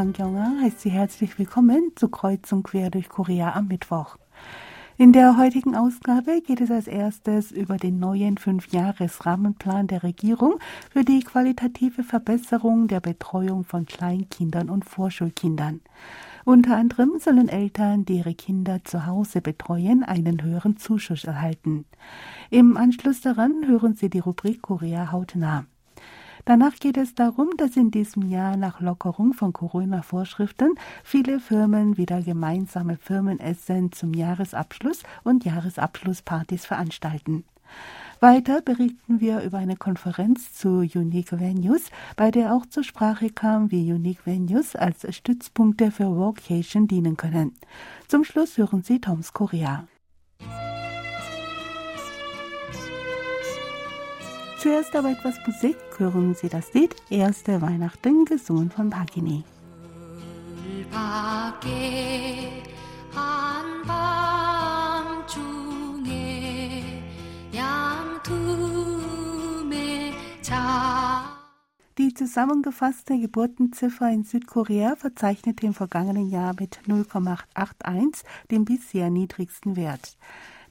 Kyung-a heißt Sie herzlich willkommen zu Kreuzung quer durch Korea am Mittwoch. In der heutigen Ausgabe geht es als erstes über den neuen Fünfjahresrahmenplan der Regierung für die qualitative Verbesserung der Betreuung von Kleinkindern und Vorschulkindern. Unter anderem sollen Eltern, die ihre Kinder zu Hause betreuen, einen höheren Zuschuss erhalten. Im Anschluss daran hören Sie die Rubrik Korea hautnah. Danach geht es darum, dass in diesem Jahr nach Lockerung von Corona-Vorschriften viele Firmen wieder gemeinsame Firmenessen zum Jahresabschluss und Jahresabschlusspartys veranstalten. Weiter berichten wir über eine Konferenz zu Unique Venues, bei der auch zur Sprache kam, wie Unique Venues als Stützpunkte für Vocation dienen können. Zum Schluss hören Sie Toms Korea. Zuerst aber etwas Musik, hören Sie das Lied Erste Weihnachten, gesungen von Bagini. Die zusammengefasste Geburtenziffer in Südkorea verzeichnete im vergangenen Jahr mit 0,881 den bisher niedrigsten Wert.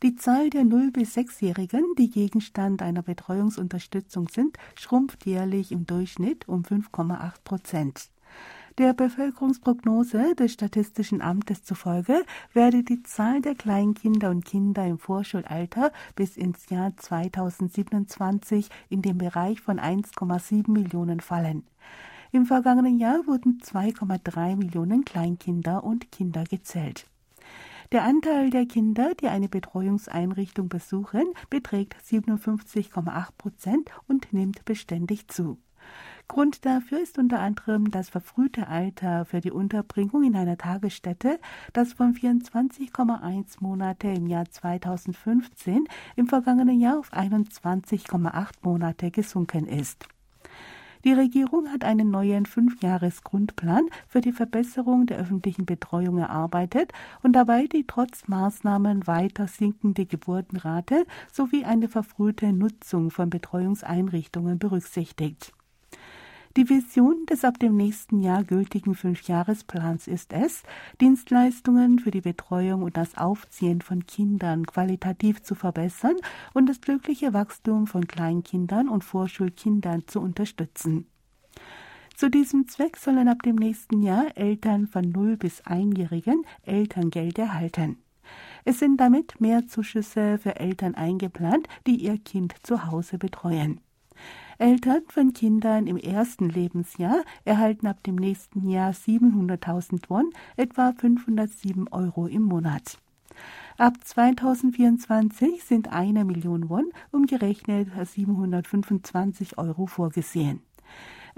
Die Zahl der 0- bis 6-Jährigen, die Gegenstand einer Betreuungsunterstützung sind, schrumpft jährlich im Durchschnitt um 5,8 Prozent. Der Bevölkerungsprognose des Statistischen Amtes zufolge werde die Zahl der Kleinkinder und Kinder im Vorschulalter bis ins Jahr 2027 in den Bereich von 1,7 Millionen fallen. Im vergangenen Jahr wurden 2,3 Millionen Kleinkinder und Kinder gezählt. Der Anteil der Kinder, die eine Betreuungseinrichtung besuchen, beträgt 57,8 Prozent und nimmt beständig zu. Grund dafür ist unter anderem das verfrühte Alter für die Unterbringung in einer Tagesstätte, das von 24,1 Monate im Jahr 2015 im vergangenen Jahr auf 21,8 Monate gesunken ist. Die Regierung hat einen neuen Fünfjahresgrundplan für die Verbesserung der öffentlichen Betreuung erarbeitet und dabei die trotz Maßnahmen weiter sinkende Geburtenrate sowie eine verfrühte Nutzung von Betreuungseinrichtungen berücksichtigt. Die Vision des ab dem nächsten Jahr gültigen Fünfjahresplans ist es, Dienstleistungen für die Betreuung und das Aufziehen von Kindern qualitativ zu verbessern und das glückliche Wachstum von Kleinkindern und Vorschulkindern zu unterstützen. Zu diesem Zweck sollen ab dem nächsten Jahr Eltern von 0 bis 1-Jährigen Elterngeld erhalten. Es sind damit mehr Zuschüsse für Eltern eingeplant, die ihr Kind zu Hause betreuen. Eltern von Kindern im ersten Lebensjahr erhalten ab dem nächsten Jahr 700.000 Won, etwa 507 Euro im Monat. Ab 2024 sind eine Million Won, umgerechnet 725 Euro vorgesehen.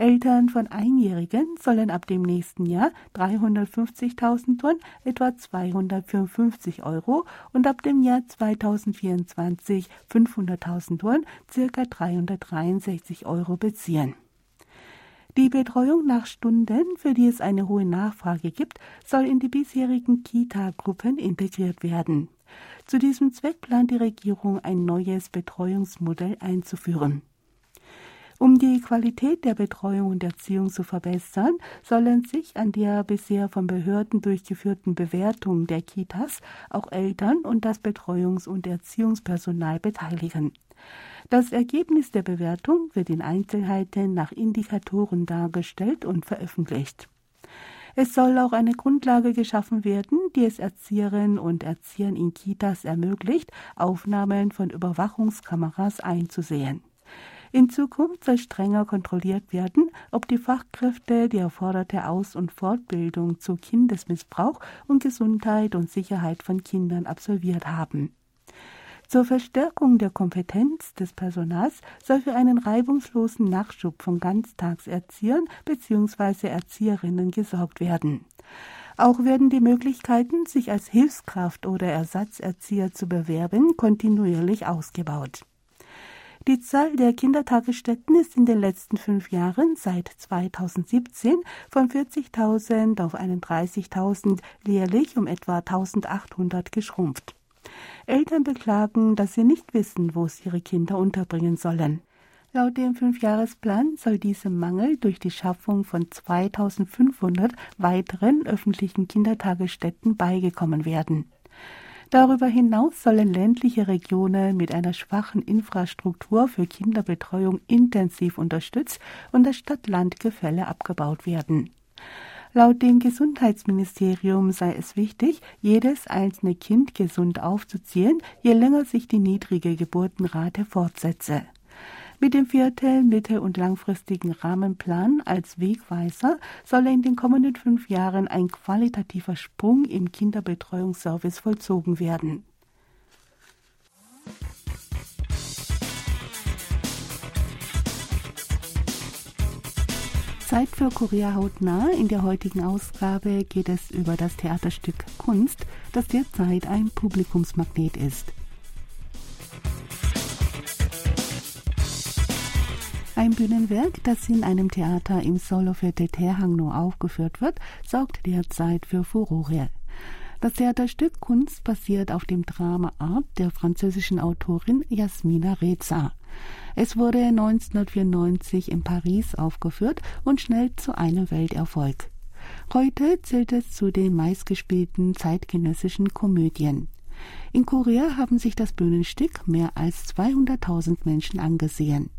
Eltern von Einjährigen sollen ab dem nächsten Jahr 350.000 Tonnen, etwa 254 Euro, und ab dem Jahr 2024 500.000 Tonnen, circa 363 Euro beziehen. Die Betreuung nach Stunden, für die es eine hohe Nachfrage gibt, soll in die bisherigen Kita-Gruppen integriert werden. Zu diesem Zweck plant die Regierung ein neues Betreuungsmodell einzuführen. Um die Qualität der Betreuung und Erziehung zu verbessern, sollen sich an der bisher von Behörden durchgeführten Bewertung der Kitas auch Eltern und das Betreuungs- und Erziehungspersonal beteiligen. Das Ergebnis der Bewertung wird in Einzelheiten nach Indikatoren dargestellt und veröffentlicht. Es soll auch eine Grundlage geschaffen werden, die es Erzieherinnen und Erziehern in Kitas ermöglicht, Aufnahmen von Überwachungskameras einzusehen. In Zukunft soll strenger kontrolliert werden, ob die Fachkräfte die erforderte Aus- und Fortbildung zu Kindesmissbrauch und Gesundheit und Sicherheit von Kindern absolviert haben. Zur Verstärkung der Kompetenz des Personals soll für einen reibungslosen Nachschub von Ganztagserziehern bzw. Erzieherinnen gesorgt werden. Auch werden die Möglichkeiten, sich als Hilfskraft oder Ersatzerzieher zu bewerben, kontinuierlich ausgebaut. Die Zahl der Kindertagesstätten ist in den letzten fünf Jahren seit 2017 von 40.000 auf 31.000 jährlich um etwa 1.800 geschrumpft. Eltern beklagen, dass sie nicht wissen, wo sie ihre Kinder unterbringen sollen. Laut dem Fünfjahresplan soll dieser Mangel durch die Schaffung von 2500 weiteren öffentlichen Kindertagesstätten beigekommen werden. Darüber hinaus sollen ländliche Regionen mit einer schwachen Infrastruktur für Kinderbetreuung intensiv unterstützt und das Stadt-Land-Gefälle abgebaut werden. Laut dem Gesundheitsministerium sei es wichtig, jedes einzelne Kind gesund aufzuziehen, je länger sich die niedrige Geburtenrate fortsetze. Mit dem vierten mittel- und langfristigen Rahmenplan als Wegweiser soll in den kommenden fünf Jahren ein qualitativer Sprung im Kinderbetreuungsservice vollzogen werden. Zeit für Korea hautnah. In der heutigen Ausgabe geht es über das Theaterstück Kunst, das derzeit ein Publikumsmagnet ist. Ein Bühnenwerk, das in einem Theater im Solofete Terhangno aufgeführt wird, sorgt derzeit für Furore. Das Theaterstück Kunst basiert auf dem Drama Art der französischen Autorin Jasmina Reza. Es wurde 1994 in Paris aufgeführt und schnell zu einem Welterfolg. Heute zählt es zu den meistgespielten zeitgenössischen Komödien. In Korea haben sich das Bühnenstück mehr als 200.000 Menschen angesehen.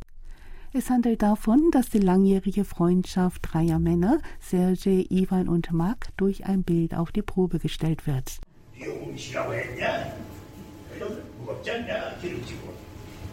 Es handelt davon, dass die langjährige Freundschaft dreier Männer, Sergei, Ivan und Mark, durch ein Bild auf die Probe gestellt wird.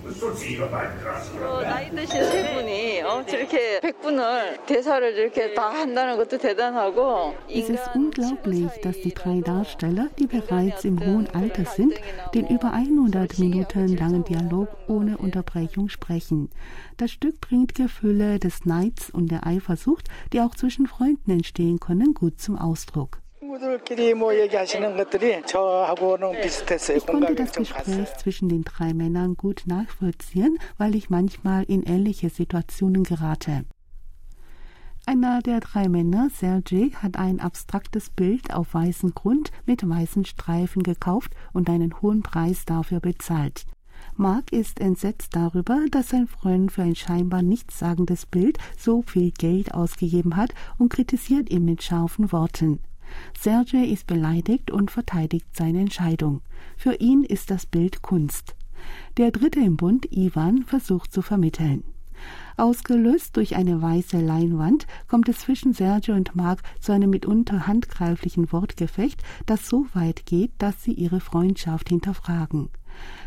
어, 나이 드신 세 분이 어, 저렇게 100분을 대사를 이렇게 다 한다는 것도 대단하고 Es ist unglaublich, dass die drei Darsteller, die bereits im hohen Alter sind, den über 100 Minuten langen Dialog ohne Unterbrechung sprechen. Das Stück bringt Gefühle des Neids und der Eifersucht, die auch zwischen Freunden entstehen können, gut zum Ausdruck. Ich konnte das Gespräch zwischen den drei Männern gut nachvollziehen, weil ich manchmal in ähnliche Situationen gerate. Einer der drei Männer, Sergei, hat ein abstraktes Bild auf weißem Grund mit weißen Streifen gekauft und einen hohen Preis dafür bezahlt. Mark ist entsetzt darüber, dass sein Freund für ein scheinbar nichtssagendes Bild so viel Geld ausgegeben hat und kritisiert ihn mit scharfen Worten. Sergei ist beleidigt und verteidigt seine Entscheidung. Für ihn ist das Bild Kunst. Der dritte im Bund, Ivan, versucht zu vermitteln. Ausgelöst durch eine weiße Leinwand kommt es zwischen Sergio und Mark zu einem mitunter handgreiflichen Wortgefecht, das so weit geht, dass sie ihre Freundschaft hinterfragen.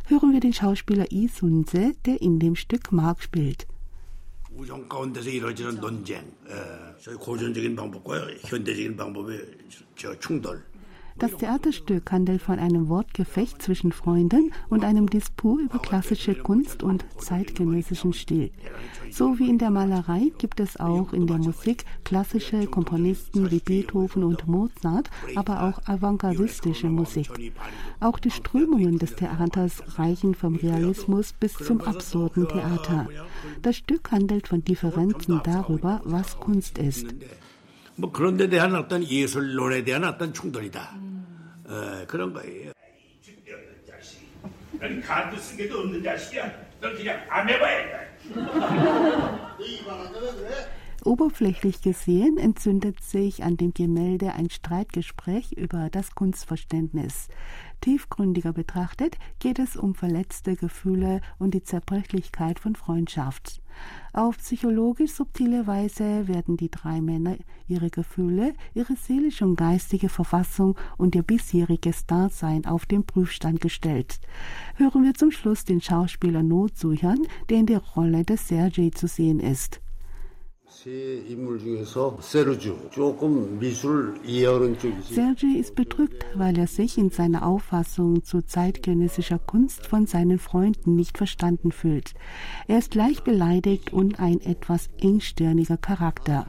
Hören wir den Schauspieler Lee Sun-se, der in dem Stück Mark spielt. 우정 가운데서 이루어지는 논쟁, 저희 고전적인 방법과 현대적인 방법의 저 충돌. Das Theaterstück handelt von einem Wortgefecht zwischen Freunden und einem Disput über klassische Kunst und zeitgenössischen Stil. So wie in der Malerei gibt es auch in der Musik klassische Komponisten wie Beethoven und Mozart, aber auch avantgardistische Musik. Auch die Strömungen des Theaters reichen vom Realismus bis zum absurden Theater. Das Stück handelt von Differenzen darüber, was Kunst ist. 뭐 그런 데 대한 어떤 예술론에 대한 어떤 충돌이다. 어, 그런 거예요. 넌 간도 쓴 게도 없는 자식이야. 넌 그냥 아메바야. Oberflächlich gesehen entzündet sich an dem Gemälde ein Streitgespräch über das Kunstverständnis. Tiefgründiger betrachtet geht es um verletzte Gefühle und die Zerbrechlichkeit von Freundschaft. Auf psychologisch subtile Weise werden die drei Männer ihre Gefühle, ihre seelische und geistige Verfassung und ihr bisheriges Dasein auf den Prüfstand gestellt. Hören wir zum Schluss den Schauspieler No Suhyun, der in der Rolle des Sergei zu sehen ist. Sergei ist bedrückt, weil er sich in seiner Auffassung zu zeitgenössischer Kunst von seinen Freunden nicht verstanden fühlt. Er ist leicht beleidigt und ein etwas engstirniger Charakter.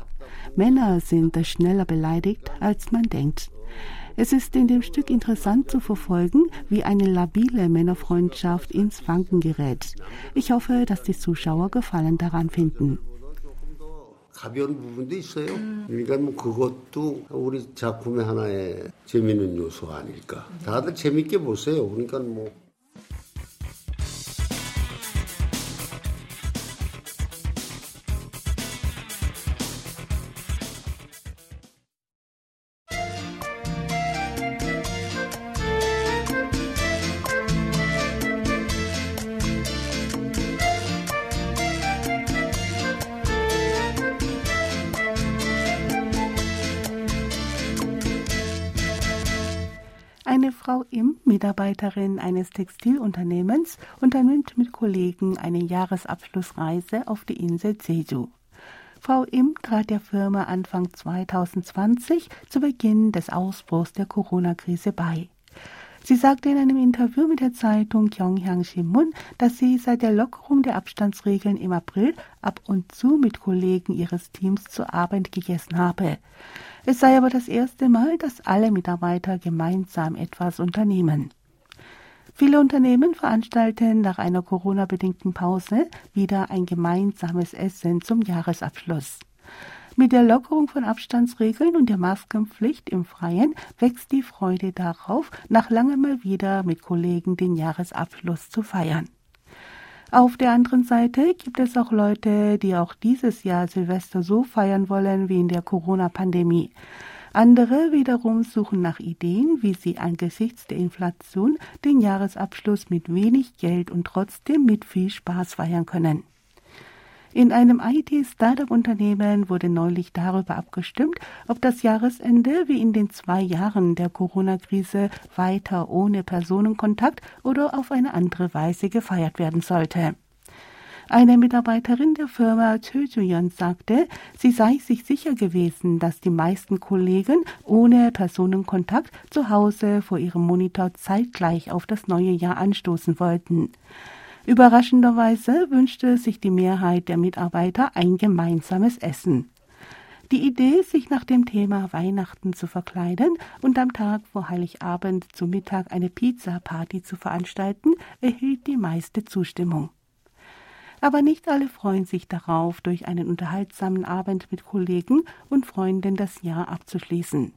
Männer sind schneller beleidigt, als man denkt. Es ist in dem Stück interessant zu verfolgen, wie eine labile Männerfreundschaft ins Wanken gerät. Ich hoffe, dass die Zuschauer Gefallen daran finden. 가벼운 부분도 있어요. 그러니까 뭐 그것도 우리 작품의 하나의 재미있는 요소 아닐까. 다들 재밌게 보세요. 그러니까 뭐 Mitarbeiterin eines Textilunternehmens, unternimmt mit Kollegen eine Jahresabschlussreise auf die Insel Jeju. Frau Im trat der Firma Anfang 2020 zu Beginn des Ausbruchs der Corona-Krise bei. Sie sagte in einem Interview mit der Zeitung Gyeongyang Shimun, dass sie seit der Lockerung der Abstandsregeln im April ab und zu mit Kollegen ihres Teams zu Abend gegessen habe. Es sei aber das erste Mal, dass alle Mitarbeiter gemeinsam etwas unternehmen. Viele Unternehmen veranstalten nach einer Corona-bedingten Pause wieder ein gemeinsames Essen zum Jahresabschluss. Mit der Lockerung von Abstandsregeln und der Maskenpflicht im Freien wächst die Freude darauf, nach langem mal wieder mit Kollegen den Jahresabschluss zu feiern. Auf der anderen Seite gibt es auch Leute, die auch dieses Jahr Silvester so feiern wollen wie in der Corona-Pandemie. Andere wiederum suchen nach Ideen, wie sie angesichts der Inflation den Jahresabschluss mit wenig Geld und trotzdem mit viel Spaß feiern können. In einem IT-Startup-Unternehmen wurde neulich darüber abgestimmt, ob das Jahresende wie in den zwei Jahren der Corona-Krise weiter ohne Personenkontakt oder auf eine andere Weise gefeiert werden sollte. Eine Mitarbeiterin der Firma Chöjuyeon sagte, sie sei sich sicher gewesen, dass die meisten Kollegen ohne Personenkontakt zu Hause vor ihrem Monitor zeitgleich auf das neue Jahr anstoßen wollten. Überraschenderweise wünschte sich die Mehrheit der Mitarbeiter ein gemeinsames Essen. Die Idee, sich nach dem Thema Weihnachten zu verkleiden und am Tag vor Heiligabend zu Mittag eine Pizza-Party zu veranstalten, erhielt die meiste Zustimmung. Aber nicht alle freuen sich darauf, durch einen unterhaltsamen Abend mit Kollegen und Freunden das Jahr abzuschließen.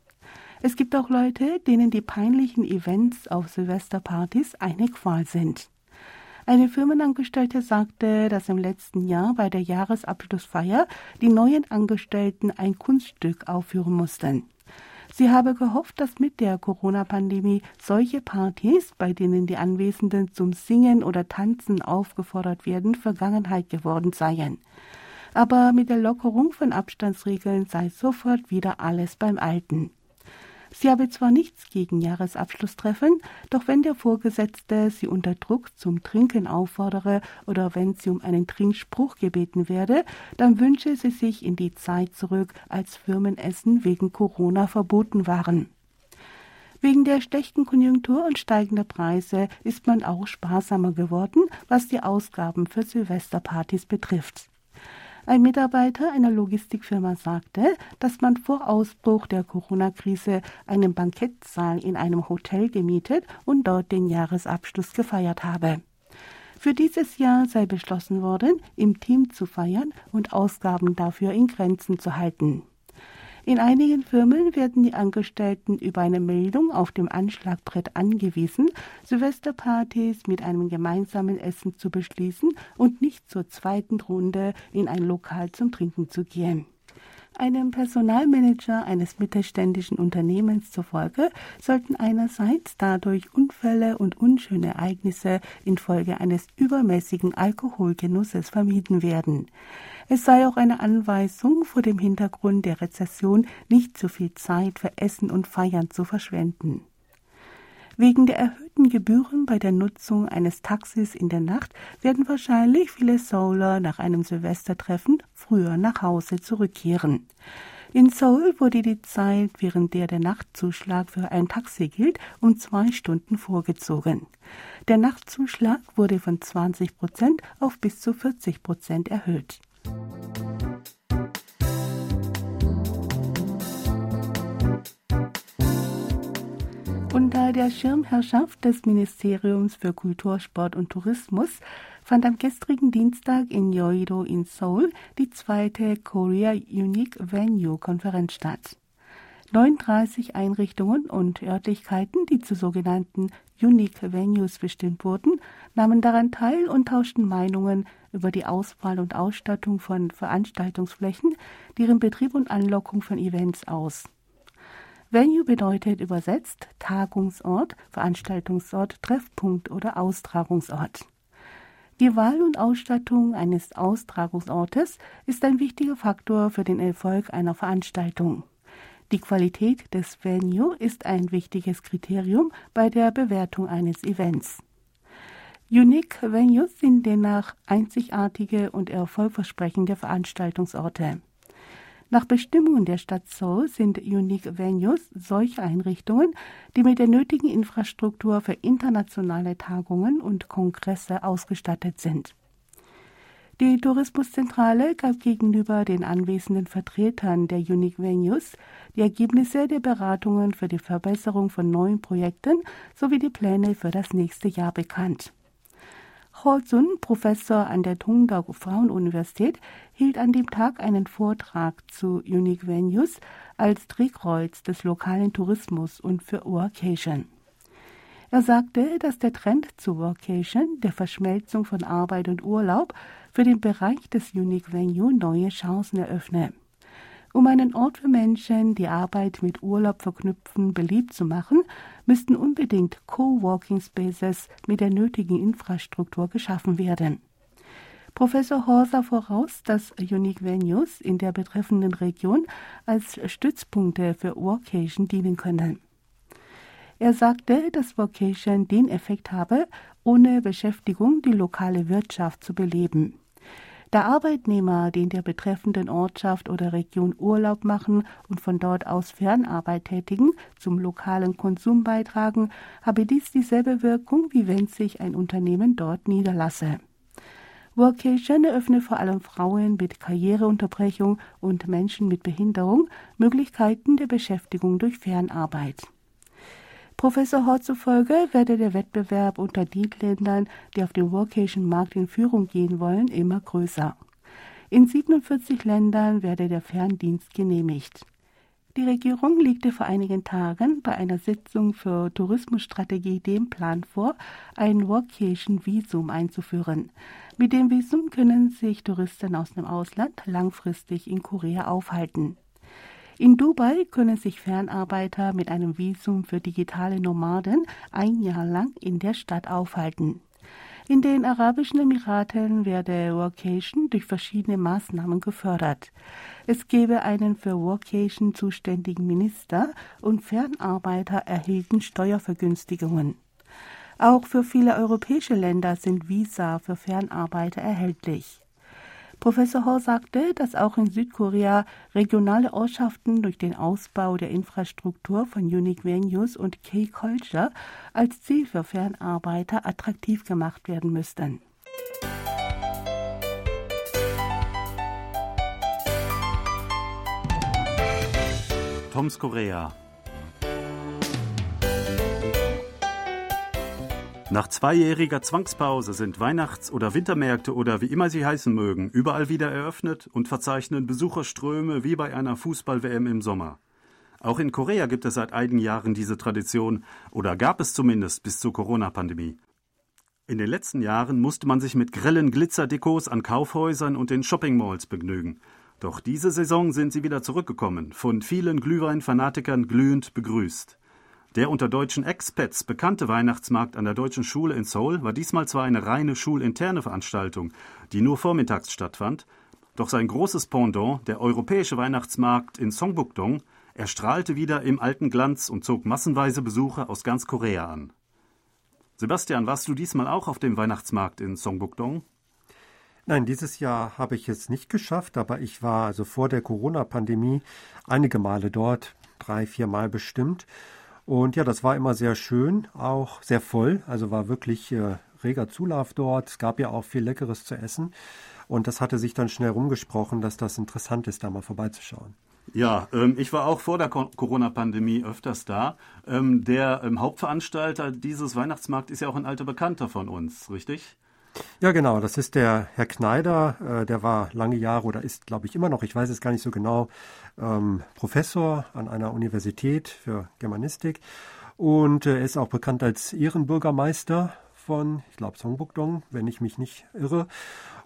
Es gibt auch Leute, denen die peinlichen Events auf Silvesterpartys eine Qual sind. Eine Firmenangestellte sagte, dass im letzten Jahr bei der Jahresabschlussfeier die neuen Angestellten ein Kunststück aufführen mussten. Sie habe gehofft, dass mit der Corona-Pandemie solche Partys, bei denen die Anwesenden zum Singen oder Tanzen aufgefordert werden, Vergangenheit geworden seien. Aber mit der Lockerung von Abstandsregeln sei sofort wieder alles beim Alten. Sie habe zwar nichts gegen Jahresabschlusstreffen, doch wenn der Vorgesetzte sie unter Druck zum Trinken auffordere oder wenn sie um einen Trinkspruch gebeten werde, dann wünsche sie sich in die Zeit zurück, als Firmenessen wegen Corona verboten waren. Wegen der schlechten Konjunktur und steigender Preise ist man auch sparsamer geworden, was die Ausgaben für Silvesterpartys betrifft. Ein Mitarbeiter einer Logistikfirma sagte, dass man vor Ausbruch der Corona-Krise einen Bankettsaal in einem Hotel gemietet und dort den Jahresabschluss gefeiert habe. Für dieses Jahr sei beschlossen worden, im Team zu feiern und Ausgaben dafür in Grenzen zu halten. In einigen Firmen werden die Angestellten über eine Meldung auf dem Anschlagbrett angewiesen, Silvesterpartys mit einem gemeinsamen Essen zu beschließen und nicht zur zweiten Runde in ein Lokal zum Trinken zu gehen. Einem Personalmanager eines mittelständischen Unternehmens zufolge sollten einerseits dadurch Unfälle und unschöne Ereignisse infolge eines übermäßigen Alkoholgenusses vermieden werden. Es sei auch eine Anweisung vor dem Hintergrund der Rezession, nicht zu viel Zeit für Essen und Feiern zu verschwenden. Wegen der erhöhten Gebühren bei der Nutzung eines Taxis in der Nacht werden wahrscheinlich viele Seouler nach einem Silvestertreffen früher nach Hause zurückkehren. In Seoul wurde die Zeit, während der der Nachtzuschlag für ein Taxi gilt, um zwei Stunden vorgezogen. Der Nachtzuschlag wurde von 20 Prozent auf bis zu 40 Prozent erhöht. Unter der Schirmherrschaft des Ministeriums für Kultur, Sport und Tourismus fand am gestrigen Dienstag in Yeouido in Seoul die zweite Korea Unique Venue Konferenz statt. 39 Einrichtungen und Örtlichkeiten, die zu sogenannten Unique Venues bestimmt wurden, nahmen daran teil und tauschten Meinungen über die Auswahl und Ausstattung von Veranstaltungsflächen, deren Betrieb und Anlockung von Events aus. Venue bedeutet übersetzt Tagungsort, Veranstaltungsort, Treffpunkt oder Austragungsort. Die Wahl und Ausstattung eines Austragungsortes ist ein wichtiger Faktor für den Erfolg einer Veranstaltung. Die Qualität des Venue ist ein wichtiges Kriterium bei der Bewertung eines Events. Unique Venues sind demnach einzigartige und erfolgversprechende Veranstaltungsorte. Nach Bestimmungen der Stadt Seoul sind Unique Venues solche Einrichtungen, die mit der nötigen Infrastruktur für internationale Tagungen und Kongresse ausgestattet sind. Die Tourismuszentrale gab gegenüber den anwesenden Vertretern der Unique Venues die Ergebnisse der Beratungen für die Verbesserung von neuen Projekten sowie die Pläne für das nächste Jahr bekannt. Ho Sun, Professor an der Tongdao Frauenuniversität, hielt an dem Tag einen Vortrag zu Unique Venues als Drehkreuz des lokalen Tourismus und für Workation. Er sagte, dass der Trend zu Workation, der Verschmelzung von Arbeit und Urlaub, für den Bereich des Unique Venue neue Chancen eröffne. Um einen Ort für Menschen, die Arbeit mit Urlaub verknüpfen, beliebt zu machen, müssten unbedingt Coworking Spaces mit der nötigen Infrastruktur geschaffen werden. Professor Horser voraus, dass Unique Venues in der betreffenden Region als Stützpunkte für Workation dienen können. Er sagte, dass Vocation den Effekt habe, ohne Beschäftigung die lokale Wirtschaft zu beleben. Da Arbeitnehmer, die in der betreffenden Ortschaft oder Region Urlaub machen und von dort aus Fernarbeit tätigen, zum lokalen Konsum beitragen, habe dies dieselbe Wirkung, wie wenn sich ein Unternehmen dort niederlasse. Workation eröffne vor allem Frauen mit Karriereunterbrechung und Menschen mit Behinderung Möglichkeiten der Beschäftigung durch Fernarbeit. Professor Hort zufolge werde der Wettbewerb unter den Ländern, die auf dem Workation-Markt in Führung gehen wollen, immer größer. In 47 Ländern werde der Ferndienst genehmigt. Die Regierung legte vor einigen Tagen bei einer Sitzung für Tourismusstrategie den Plan vor, ein Workation-Visum einzuführen. Mit dem Visum können sich Touristen aus dem Ausland langfristig in Korea aufhalten. In Dubai können sich Fernarbeiter mit einem Visum für digitale Nomaden ein Jahr lang in der Stadt aufhalten. In den Arabischen Emiraten werde Workation durch verschiedene Maßnahmen gefördert. Es gebe einen für Workation zuständigen Minister und Fernarbeiter erhielten Steuervergünstigungen. Auch für viele europäische Länder sind Visa für Fernarbeiter erhältlich. Professor Ho sagte, dass auch in Südkorea regionale Ortschaften durch den Ausbau der Infrastruktur von Unique Venues und K-Culture als Ziel für Fernarbeiter attraktiv gemacht werden müssten. Toms Korea Nach zweijähriger Zwangspause sind Weihnachts- oder Wintermärkte oder wie immer sie heißen mögen, überall wieder eröffnet und verzeichnen Besucherströme wie bei einer Fußball-WM im Sommer. Auch in Korea gibt es seit einigen Jahren diese Tradition oder gab es zumindest bis zur Corona-Pandemie. In den letzten Jahren musste man sich mit grellen Glitzerdekos an Kaufhäusern und in Shoppingmalls begnügen. Doch diese Saison sind sie wieder zurückgekommen, von vielen Glühwein-Fanatikern glühend begrüßt. Der unter deutschen Expats bekannte Weihnachtsmarkt an der Deutschen Schule in Seoul war diesmal zwar eine reine schulinterne Veranstaltung, die nur vormittags stattfand, doch sein großes Pendant, der europäische Weihnachtsmarkt in Songbukdong, erstrahlte wieder im alten Glanz und zog massenweise Besucher aus ganz Korea an. Sebastian, warst du diesmal auch auf dem Weihnachtsmarkt in Songbukdong? Nein, dieses Jahr habe ich es nicht geschafft, aber ich war also vor der Corona-Pandemie einige Male dort, drei, vier Mal bestimmt. Und ja, das war immer sehr schön, auch sehr voll. Also war wirklich äh, reger Zulauf dort. Es gab ja auch viel Leckeres zu essen. Und das hatte sich dann schnell rumgesprochen, dass das interessant ist, da mal vorbeizuschauen. Ja, ähm, ich war auch vor der Corona-Pandemie öfters da. Ähm, der ähm, Hauptveranstalter dieses Weihnachtsmarkts ist ja auch ein alter Bekannter von uns, richtig? Ja, genau. Das ist der Herr Kneider. Äh, der war lange Jahre oder ist, glaube ich, immer noch, ich weiß es gar nicht so genau, ähm, Professor an einer Universität für Germanistik. Und äh, er ist auch bekannt als Ehrenbürgermeister von, ich glaube, Songbukdong, wenn ich mich nicht irre.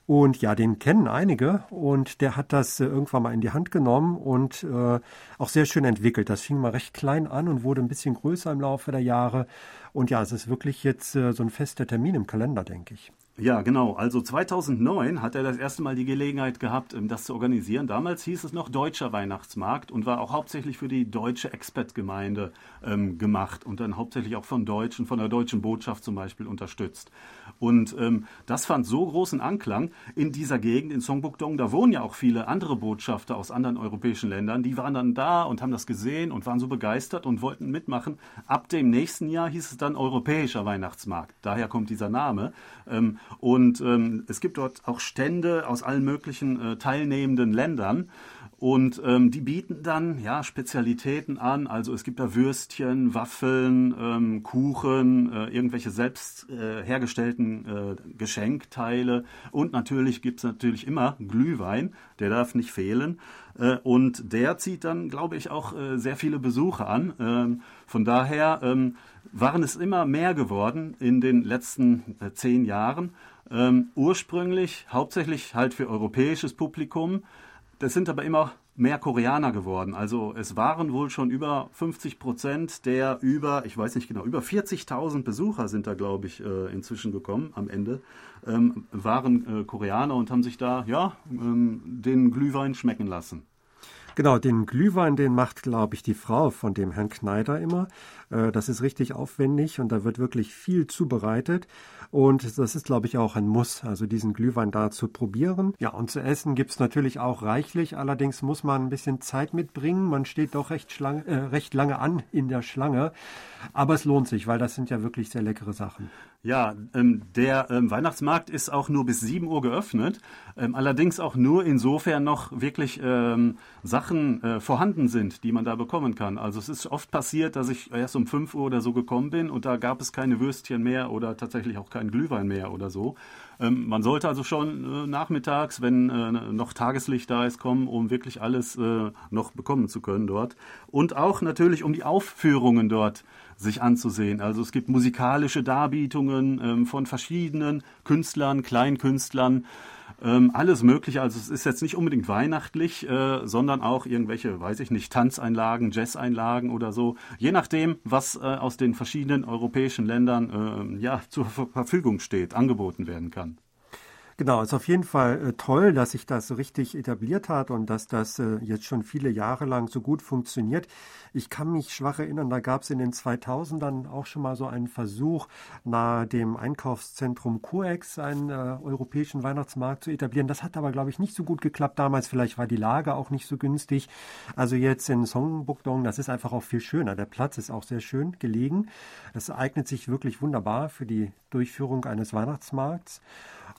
Und ja, den kennen einige und der hat das äh, irgendwann mal in die Hand genommen und äh, auch sehr schön entwickelt. Das fing mal recht klein an und wurde ein bisschen größer im Laufe der Jahre. Und ja, es ist wirklich jetzt äh, so ein fester Termin im Kalender, denke ich. Ja, genau. Also 2009 hat er das erste Mal die Gelegenheit gehabt, ähm, das zu organisieren. Damals hieß es noch Deutscher Weihnachtsmarkt und war auch hauptsächlich für die deutsche Expat-Gemeinde ähm, gemacht und dann hauptsächlich auch von Deutschen, von der deutschen Botschaft zum Beispiel unterstützt. Und ähm, das fand so großen Anklang in dieser Gegend, in Songbukdong. Da wohnen ja auch viele andere Botschafter aus anderen europäischen Ländern. Die waren dann da und haben das gesehen und waren so begeistert und wollten mitmachen. Ab dem nächsten Jahr hieß es dann Europäischer Weihnachtsmarkt. Daher kommt dieser Name. Ähm, und ähm, es gibt dort auch Stände aus allen möglichen äh, teilnehmenden Ländern. Und ähm, die bieten dann ja Spezialitäten an. Also es gibt da Würstchen, Waffeln, ähm, Kuchen, äh, irgendwelche selbst äh, hergestellten äh, Geschenkteile. Und natürlich gibt es natürlich immer Glühwein, der darf nicht fehlen. Äh, und der zieht dann, glaube ich, auch äh, sehr viele Besucher an. Ähm, von daher ähm, waren es immer mehr geworden in den letzten äh, zehn Jahren. Ähm, ursprünglich hauptsächlich halt für europäisches Publikum. Das sind aber immer mehr Koreaner geworden. Also es waren wohl schon über 50 Prozent der über, ich weiß nicht genau, über 40.000 Besucher sind da, glaube ich, äh, inzwischen gekommen am Ende, ähm, waren äh, Koreaner und haben sich da, ja, ähm, den Glühwein schmecken lassen. Genau, den Glühwein, den macht, glaube ich, die Frau von dem Herrn Kneider immer. Äh, das ist richtig aufwendig und da wird wirklich viel zubereitet. Und das ist, glaube ich, auch ein Muss, also diesen Glühwein da zu probieren. Ja, und zu essen gibt es natürlich auch reichlich. Allerdings muss man ein bisschen Zeit mitbringen. Man steht doch recht, äh, recht lange an in der Schlange. Aber es lohnt sich, weil das sind ja wirklich sehr leckere Sachen. Ja, ähm, der ähm, Weihnachtsmarkt ist auch nur bis 7 Uhr geöffnet, ähm, allerdings auch nur insofern noch wirklich ähm, Sachen äh, vorhanden sind, die man da bekommen kann. Also es ist oft passiert, dass ich erst um 5 Uhr oder so gekommen bin und da gab es keine Würstchen mehr oder tatsächlich auch keinen Glühwein mehr oder so. Ähm, man sollte also schon äh, nachmittags, wenn äh, noch Tageslicht da ist, kommen, um wirklich alles äh, noch bekommen zu können dort. Und auch natürlich, um die Aufführungen dort sich anzusehen. Also es gibt musikalische Darbietungen ähm, von verschiedenen Künstlern, Kleinkünstlern, ähm, alles Mögliche. Also es ist jetzt nicht unbedingt weihnachtlich, äh, sondern auch irgendwelche, weiß ich nicht, Tanzeinlagen, Jazzeinlagen oder so. Je nachdem, was äh, aus den verschiedenen europäischen Ländern äh, ja, zur Verfügung steht, angeboten werden kann. Genau, ist auf jeden Fall äh, toll, dass sich das so richtig etabliert hat und dass das äh, jetzt schon viele Jahre lang so gut funktioniert. Ich kann mich schwach erinnern, da gab es in den 2000ern auch schon mal so einen Versuch, nahe dem Einkaufszentrum Coex einen äh, europäischen Weihnachtsmarkt zu etablieren. Das hat aber, glaube ich, nicht so gut geklappt damals. Vielleicht war die Lage auch nicht so günstig. Also jetzt in Songbukdong, das ist einfach auch viel schöner. Der Platz ist auch sehr schön gelegen. Es eignet sich wirklich wunderbar für die Durchführung eines Weihnachtsmarkts.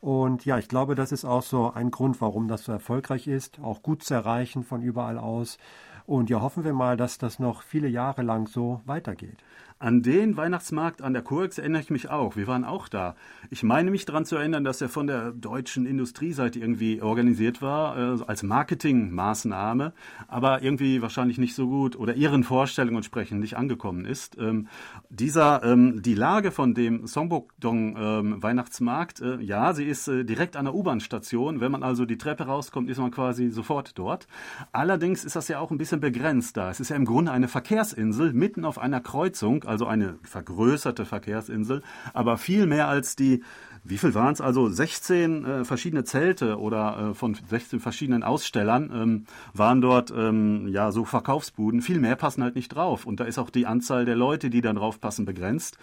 Und ja, ich glaube, das ist auch so ein Grund, warum das so erfolgreich ist, auch gut zu erreichen von überall aus. Und ja, hoffen wir mal, dass das noch viele Jahre lang so weitergeht. An den Weihnachtsmarkt an der Kurx erinnere ich mich auch. Wir waren auch da. Ich meine mich daran zu erinnern, dass er von der deutschen Industrieseite irgendwie organisiert war, äh, als Marketingmaßnahme, aber irgendwie wahrscheinlich nicht so gut oder ihren Vorstellungen entsprechend nicht angekommen ist. Ähm, dieser, ähm, die Lage von dem Songbokdong ähm, Weihnachtsmarkt, äh, ja, sie ist äh, direkt an der U-Bahn-Station. Wenn man also die Treppe rauskommt, ist man quasi sofort dort. Allerdings ist das ja auch ein bisschen begrenzt da. Es ist ja im Grunde eine Verkehrsinsel mitten auf einer Kreuzung also eine vergrößerte Verkehrsinsel, aber viel mehr als die wie viel waren es? Also 16 äh, verschiedene Zelte oder äh, von 16 verschiedenen Ausstellern ähm, waren dort ähm, ja so Verkaufsbuden. Viel mehr passen halt nicht drauf. Und da ist auch die Anzahl der Leute, die dann drauf passen, begrenzt.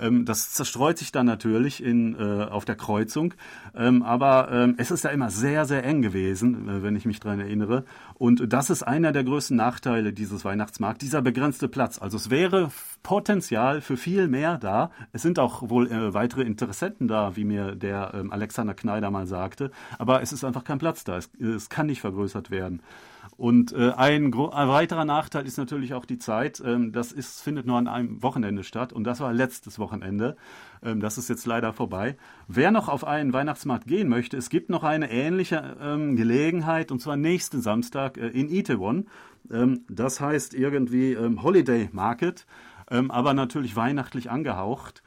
Ähm, das zerstreut sich dann natürlich in, äh, auf der Kreuzung. Ähm, aber ähm, es ist ja immer sehr, sehr eng gewesen, äh, wenn ich mich daran erinnere. Und das ist einer der größten Nachteile dieses Weihnachtsmarkts, dieser begrenzte Platz. Also es wäre Potenzial für viel mehr da. Es sind auch wohl äh, weitere Interessenten da, wie mir der ähm, Alexander Kneider mal sagte. Aber es ist einfach kein Platz da. Es, es kann nicht vergrößert werden. Und äh, ein, ein, weiterer Nachteil ist natürlich auch die Zeit. Ähm, das ist, findet nur an einem Wochenende statt und das war letztes Wochenende. Ähm, das ist jetzt leider vorbei. Wer noch auf einen Weihnachtsmarkt gehen möchte, es gibt noch eine ähnliche ähm, Gelegenheit und zwar nächsten Samstag äh, in Itaewon. Ähm, das heißt irgendwie ähm, Holiday Market, ähm, aber natürlich weihnachtlich angehaucht.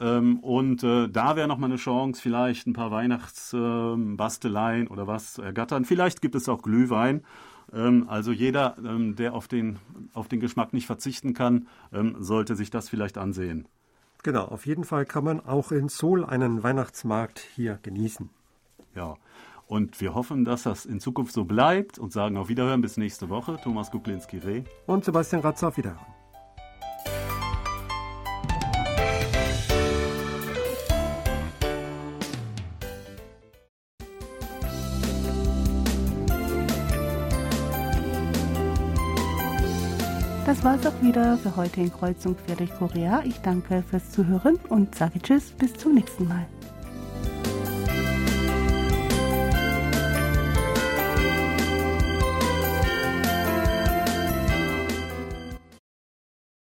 Und äh, da wäre noch mal eine Chance, vielleicht ein paar Weihnachtsbasteleien ähm, oder was zu ergattern. Vielleicht gibt es auch Glühwein. Ähm, also jeder, ähm, der auf den, auf den Geschmack nicht verzichten kann, ähm, sollte sich das vielleicht ansehen. Genau, auf jeden Fall kann man auch in Seoul einen Weihnachtsmarkt hier genießen. Ja, und wir hoffen, dass das in Zukunft so bleibt und sagen auf Wiederhören bis nächste Woche. Thomas Kuklinski-Reh. Und Sebastian Ratzer auf Wiederhören. Das war's auch wieder für heute in Kreuzung quer Korea. Ich danke fürs Zuhören und sage Tschüss, bis zum nächsten Mal.